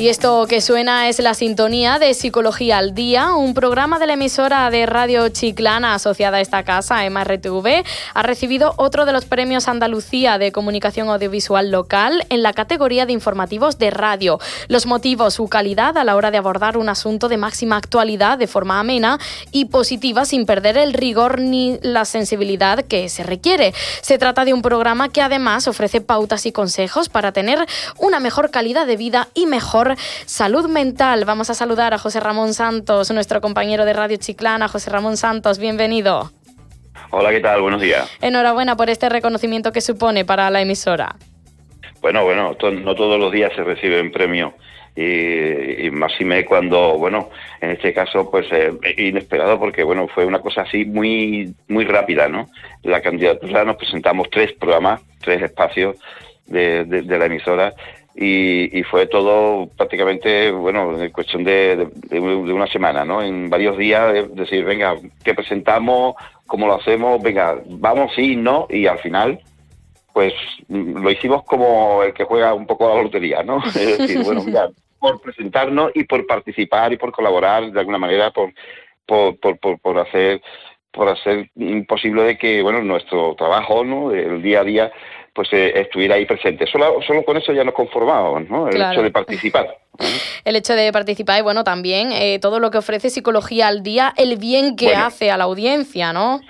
Y esto que suena es la sintonía de Psicología al Día, un programa de la emisora de Radio Chiclana asociada a esta casa, MRTV, ha recibido otro de los premios Andalucía de Comunicación Audiovisual Local en la categoría de informativos de radio. Los motivos, su calidad a la hora de abordar un asunto de máxima actualidad de forma amena y positiva sin perder el rigor ni la sensibilidad que se requiere. Se trata de un programa que además ofrece pautas y consejos para tener una mejor calidad de vida y mejor salud mental. Vamos a saludar a José Ramón Santos, nuestro compañero de Radio Chiclana. José Ramón Santos, bienvenido. Hola, ¿qué tal? Buenos días. Enhorabuena por este reconocimiento que supone para la emisora. Bueno, bueno, no todos los días se reciben premios y, y más y me cuando, bueno, en este caso, pues eh, inesperado porque, bueno, fue una cosa así muy, muy rápida, ¿no? La candidatura nos presentamos tres programas, tres espacios de, de la emisora y, fue todo prácticamente, bueno, en cuestión de, una semana, ¿no? En varios días, decir, venga, ¿qué presentamos? ¿Cómo lo hacemos? Venga, vamos, sí, no, y al final, pues lo hicimos como el que juega un poco a la lotería, ¿no? Es decir, bueno, mira, por presentarnos y por participar y por colaborar de alguna manera, por, por, por, por, hacer por hacer imposible de que bueno nuestro trabajo no el día a día pues eh, estuviera ahí presente. Solo, solo con eso ya nos conformábamos, ¿no? El hecho de participar. El hecho de participar y bueno, también eh, todo lo que ofrece Psicología al Día, el bien que hace a la audiencia, ¿no?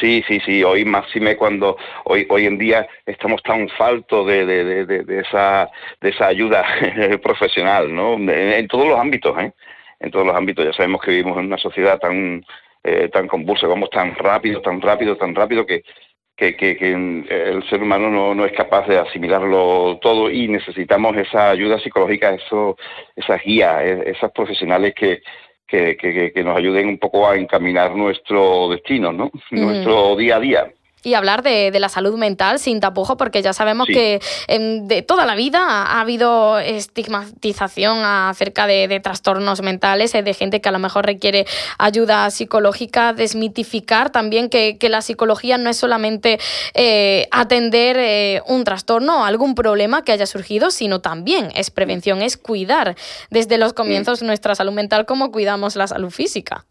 Sí, sí, sí. Hoy máxime cuando hoy hoy en día estamos tan falto de, de, de, esa de esa ayuda profesional, ¿no? En, todos los ámbitos, ¿eh? En todos los ámbitos. Ya sabemos que vivimos en una sociedad tan eh, tan convulsa, vamos tan rápido, tan rápido, tan rápido que que, que, el ser humano no, no, es capaz de asimilarlo todo y necesitamos esa ayuda psicológica, eso, esas guías, esas profesionales que, que, que, nos ayuden un poco a encaminar nuestro destino, ¿no? Nuestro día a día y hablar de, la salud mental sin tapujo, porque ya sabemos que de toda la vida ha, habido estigmatización acerca de, trastornos mentales, eh, de gente que a lo mejor requiere ayuda psicológica, desmitificar también que, la psicología no es solamente eh, atender eh, un trastorno o algún problema que haya surgido, sino también es prevención, es cuidar desde los comienzos nuestra salud mental como cuidamos la salud física.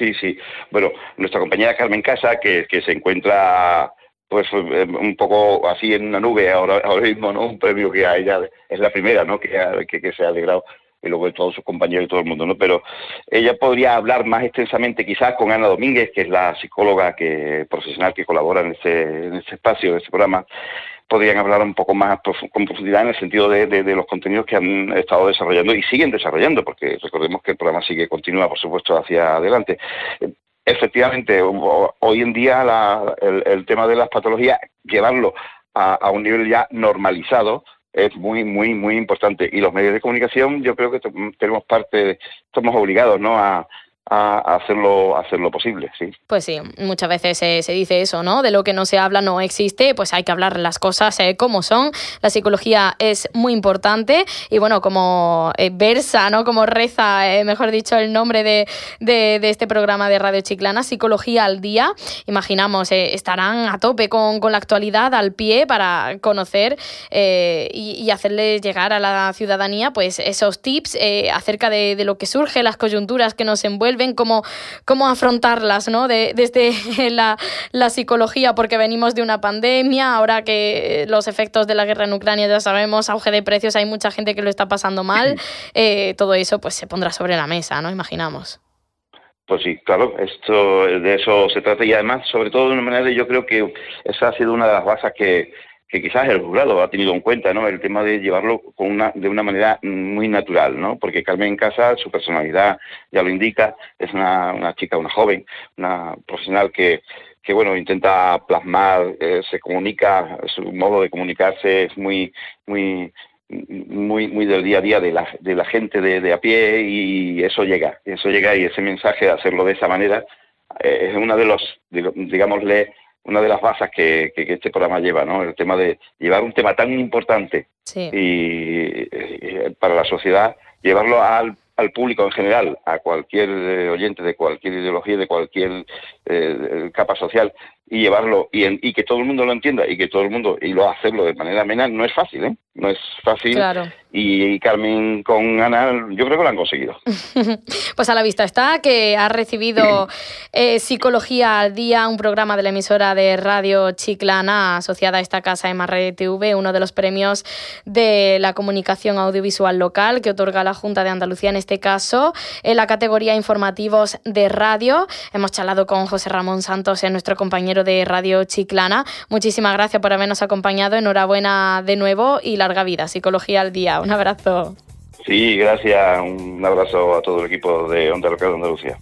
Sí, sí. Bueno, nuestra compañera Carmen Casa, que, que se encuentra pues eh, un poco así en una nube ahora, mismo, ¿no? Un premio que a ella es la primera, ¿no? Que, que, se ha alegrado y luego de todos sus compañeros y todo el mundo, ¿no? Pero ella podría hablar más extensamente quizás con Ana Domínguez, que es la psicóloga que profesional que colabora en ese, en ese espacio, en ese programa, podrían hablar un poco más con profundidad en el sentido de, los contenidos que han estado desarrollando y siguen desarrollando, porque recordemos que el programa sigue, continúa, por supuesto, hacia adelante. Efectivamente, hoy en día la, el, tema de las patologías, llevarlo a, a un nivel ya normalizado, es muy, muy, muy importante. Y los medios de comunicación, yo creo que tenemos parte, estamos obligados, ¿no? A, a hacerlo, hacerlo posible, sí. Pues sí, muchas veces se, dice eso, ¿no? De lo que no se habla no existe, pues hay que hablar las cosas eh, como son. La psicología es muy importante y bueno, como eh, versa, ¿no? Como reza, eh, mejor dicho, el nombre de, de, este programa de Radio Chiclana, Psicología al Día. Imaginamos, estarán a tope con, con, la actualidad al pie para conocer y, y, hacerle llegar a la ciudadanía pues esos tips acerca de, de lo que surge, las coyunturas que nos envuelven ven cómo, cómo afrontarlas, ¿no? De, desde la, la, psicología, porque venimos de una pandemia, ahora que los efectos de la guerra en Ucrania ya sabemos, auge de precios, hay mucha gente que lo está pasando mal, eh, todo eso pues se pondrá sobre la mesa, ¿no? Imaginamos. Pues sí, claro, esto de eso se trata y además, sobre todo de una manera, yo creo que esa ha sido una de las bases que, que quizás el jurado ha tenido en cuenta, ¿no? El tema de llevarlo con una, de una manera muy natural, ¿no? Porque Carmen Casa, su personalidad ya lo indica, es una, una chica, una joven, una profesional que, que bueno, intenta plasmar, eh, se comunica, su modo de comunicarse es muy, muy, muy, muy del día a día de la, de la gente de, de a pie y eso llega, eso llega y ese mensaje de hacerlo de esa manera eh, es uno de los, digámosle, una de las bases que, que, este programa lleva, ¿no? El tema de llevar un tema tan importante y, para la sociedad, llevarlo al, al, público en general, a cualquier eh, oyente de cualquier ideología, de cualquier eh, capa social, y llevarlo y, y que todo el mundo lo entienda y que todo el mundo y lo hacerlo de manera amena no es fácil, ¿eh? No es fácil. Y, Carmen con Ana, yo creo que lo han conseguido. pues a la vista está que ha recibido eh, Psicología al Día, un programa de la emisora de radio Chiclana asociada a esta casa de TV, uno de los premios de la comunicación audiovisual local que otorga la Junta de Andalucía en este caso, en la categoría informativos de radio. Hemos charlado con José Ramón Santos, nuestro de Radio Chiclana. Muchísimas gracias por habernos acompañado. Enhorabuena de nuevo y larga vida. Psicología al Día. Un abrazo. Sí, gracias. Un abrazo a todo el equipo de Onda Local de Andalucía.